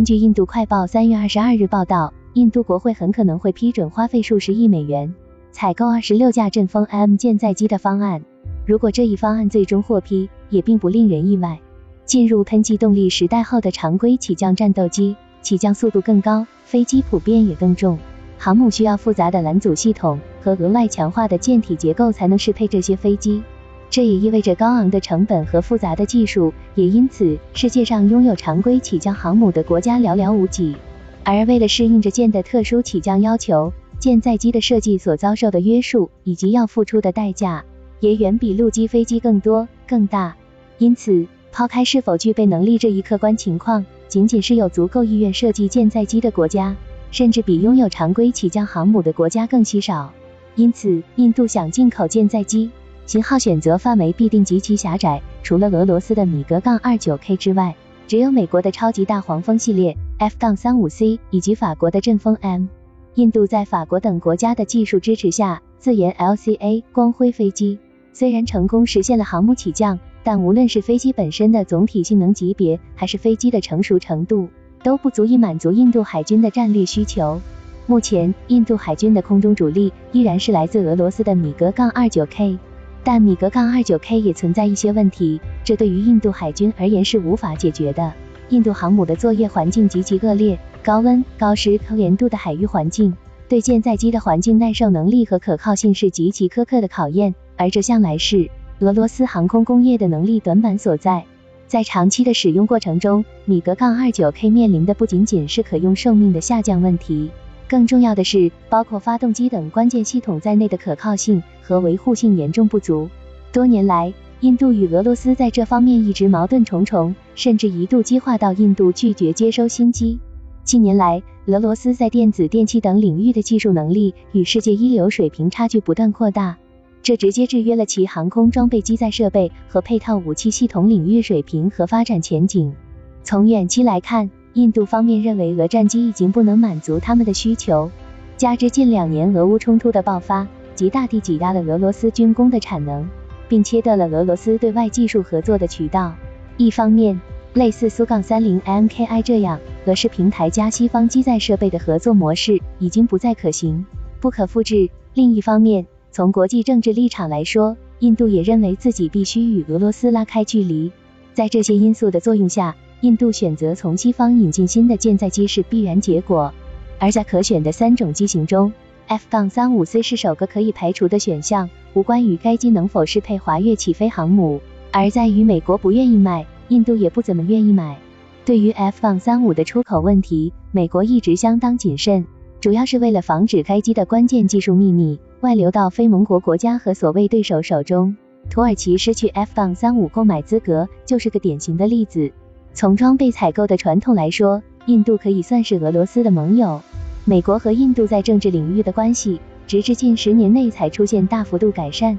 根据印度快报三月二十二日报道，印度国会很可能会批准花费数十亿美元采购二十六架阵风 M 舰载机的方案。如果这一方案最终获批，也并不令人意外。进入喷气动力时代后的常规起降战斗机，起降速度更高，飞机普遍也更重。航母需要复杂的拦阻系统和额外强化的舰体结构才能适配这些飞机，这也意味着高昂的成本和复杂的技术，也因此世界上拥有常规起降航母的国家寥寥无几。而为了适应着舰的特殊起降要求，舰载机的设计所遭受的约束以及要付出的代价，也远比陆基飞机更多更大。因此，抛开是否具备能力这一客观情况，仅仅是有足够意愿设计舰载机的国家。甚至比拥有常规起降航母的国家更稀少，因此印度想进口舰载机，型号选择范围必定极其狭窄。除了俄罗斯的米格杠二九 K 之外，只有美国的超级大黄蜂系列 F 杠三五 C 以及法国的阵风 M。印度在法国等国家的技术支持下，自研 LCA 光辉飞机，虽然成功实现了航母起降，但无论是飞机本身的总体性能级别，还是飞机的成熟程度。都不足以满足印度海军的战略需求。目前，印度海军的空中主力依然是来自俄罗斯的米格杠二九 K，但米格杠二九 K 也存在一些问题，这对于印度海军而言是无法解决的。印度航母的作业环境极其恶劣，高温、高湿、高盐度的海域环境，对舰载机的环境耐受能力和可靠性是极其苛刻的考验，而这向来是俄罗斯航空工业的能力短板所在。在长期的使用过程中，米格杠二九 K 面临的不仅仅是可用寿命的下降问题，更重要的是，包括发动机等关键系统在内的可靠性和维护性严重不足。多年来，印度与俄罗斯在这方面一直矛盾重重，甚至一度激化到印度拒绝接收新机。近年来，俄罗斯在电子电器等领域的技术能力与世界一流水平差距不断扩大。这直接制约了其航空装备机载设备和配套武器系统领域水平和发展前景。从远期来看，印度方面认为俄战机已经不能满足他们的需求，加之近两年俄乌冲突的爆发，极大地挤压了俄罗斯军工的产能，并切断了俄罗斯对外技术合作的渠道。一方面，类似苏杠三零 MKI 这样俄式平台加西方机载设备的合作模式已经不再可行，不可复制。另一方面，从国际政治立场来说，印度也认为自己必须与俄罗斯拉开距离。在这些因素的作用下，印度选择从西方引进新的舰载机是必然结果。而在可选的三种机型中，F-35C 是首个可以排除的选项，无关于该机能否适配华跃起飞航母，而在于美国不愿意买，印度也不怎么愿意买。对于 F-35 的出口问题，美国一直相当谨慎，主要是为了防止该机的关键技术秘密。外流到非盟国国家和所谓对手手中，土耳其失去 F-35 购买资格就是个典型的例子。从装备采购的传统来说，印度可以算是俄罗斯的盟友。美国和印度在政治领域的关系，直至近十年内才出现大幅度改善。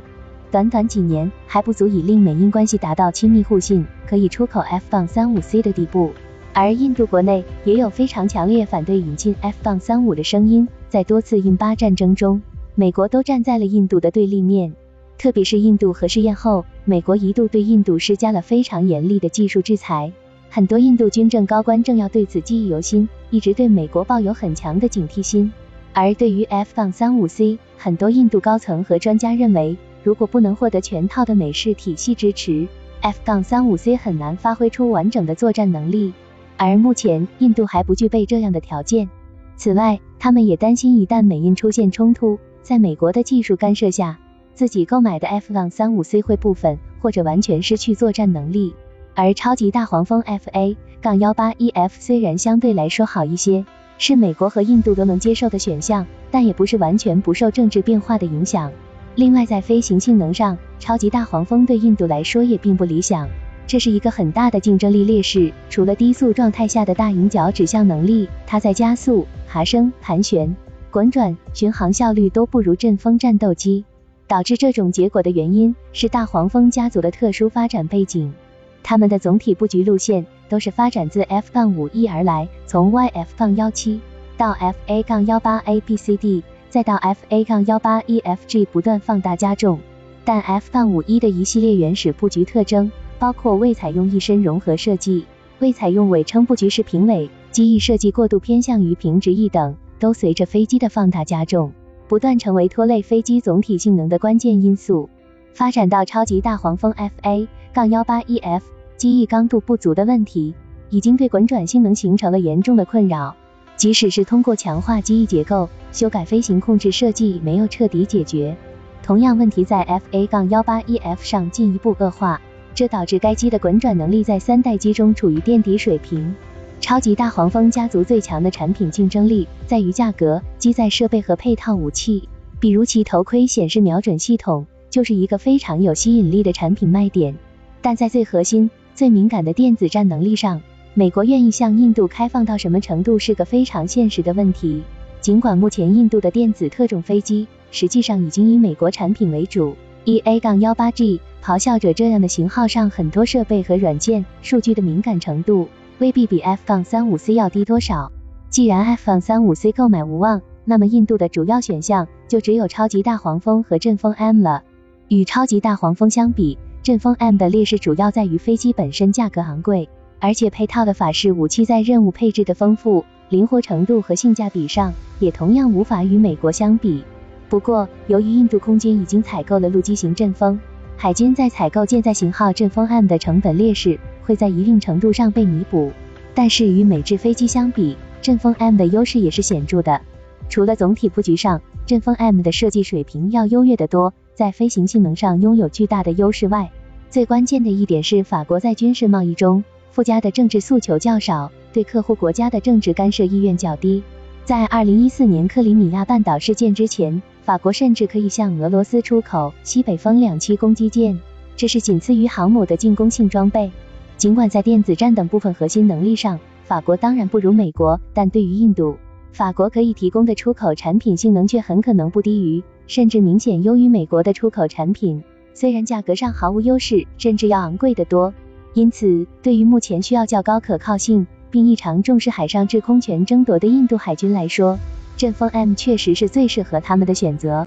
短短几年还不足以令美印关系达到亲密互信，可以出口 F-35C 的地步。而印度国内也有非常强烈反对引进 F-35 的声音，在多次印巴战争中。美国都站在了印度的对立面，特别是印度核试验后，美国一度对印度施加了非常严厉的技术制裁，很多印度军政高官正要对此记忆犹新，一直对美国抱有很强的警惕心。而对于 F-35C，很多印度高层和专家认为，如果不能获得全套的美式体系支持，F-35C 很难发挥出完整的作战能力。而目前，印度还不具备这样的条件。此外，他们也担心一旦美印出现冲突，在美国的技术干涉下，自己购买的 F-35C 会部分或者完全失去作战能力。而超级大黄蜂 FA 杠 18EF 虽然相对来说好一些，是美国和印度都能接受的选项，但也不是完全不受政治变化的影响。另外，在飞行性能上，超级大黄蜂对印度来说也并不理想，这是一个很大的竞争力劣势。除了低速状态下的大迎角指向能力，它在加速、爬升、盘旋。滚转、巡航效率都不如阵风战斗机，导致这种结果的原因是大黄蜂家族的特殊发展背景。他们的总体布局路线都是发展自 F-51 而来，从 YF-17 到 FA-18ABCD，再到 FA-18EFG 不断放大加重。但 F-51 的一系列原始布局特征，包括未采用一身融合设计、未采用尾撑布局式平尾。机翼设计过度偏向于平直翼等，都随着飞机的放大加重，不断成为拖累飞机总体性能的关键因素。发展到超级大黄蜂 FA- 杠幺八 EF 机翼刚度不足的问题，已经对滚转性能形成了严重的困扰。即使是通过强化机翼结构、修改飞行控制设计，没有彻底解决。同样问题在 FA- 杠幺八 EF 上进一步恶化，这导致该机的滚转能力在三代机中处于垫底水平。超级大黄蜂家族最强的产品竞争力在于价格、机载设备和配套武器，比如其头盔显示瞄准系统就是一个非常有吸引力的产品卖点。但在最核心、最敏感的电子战能力上，美国愿意向印度开放到什么程度是个非常现实的问题。尽管目前印度的电子特种飞机实际上已经以美国产品为主，EA-18G 咆哮者这样的型号上很多设备和软件数据的敏感程度。未必比 F-35C 要低多少。既然 F-35C 购买无望，那么印度的主要选项就只有超级大黄蜂和阵风 M 了。与超级大黄蜂相比，阵风 M 的劣势主要在于飞机本身价格昂贵，而且配套的法式武器在任务配置的丰富、灵活程度和性价比上，也同样无法与美国相比。不过，由于印度空军已经采购了陆基型阵风，海军在采购舰载型号阵风 M 的成本劣势。会在一定程度上被弥补，但是与美制飞机相比，阵风 M 的优势也是显著的。除了总体布局上，阵风 M 的设计水平要优越得多，在飞行性能上拥有巨大的优势外，最关键的一点是法国在军事贸易中附加的政治诉求较少，对客户国家的政治干涉意愿较低。在二零一四年克里米亚半岛事件之前，法国甚至可以向俄罗斯出口西北风两栖攻击舰，这是仅次于航母的进攻性装备。尽管在电子战等部分核心能力上，法国当然不如美国，但对于印度，法国可以提供的出口产品性能却很可能不低于，甚至明显优于美国的出口产品。虽然价格上毫无优势，甚至要昂贵得多。因此，对于目前需要较高可靠性，并异常重视海上制空权争夺的印度海军来说，阵风 M 确实是最适合他们的选择。